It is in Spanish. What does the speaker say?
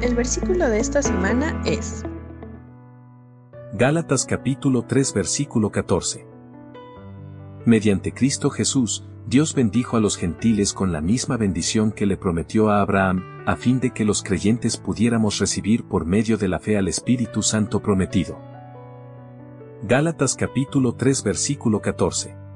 El versículo de esta semana es Gálatas capítulo 3 versículo 14. Mediante Cristo Jesús, Dios bendijo a los gentiles con la misma bendición que le prometió a Abraham, a fin de que los creyentes pudiéramos recibir por medio de la fe al Espíritu Santo prometido. Gálatas capítulo 3 versículo 14.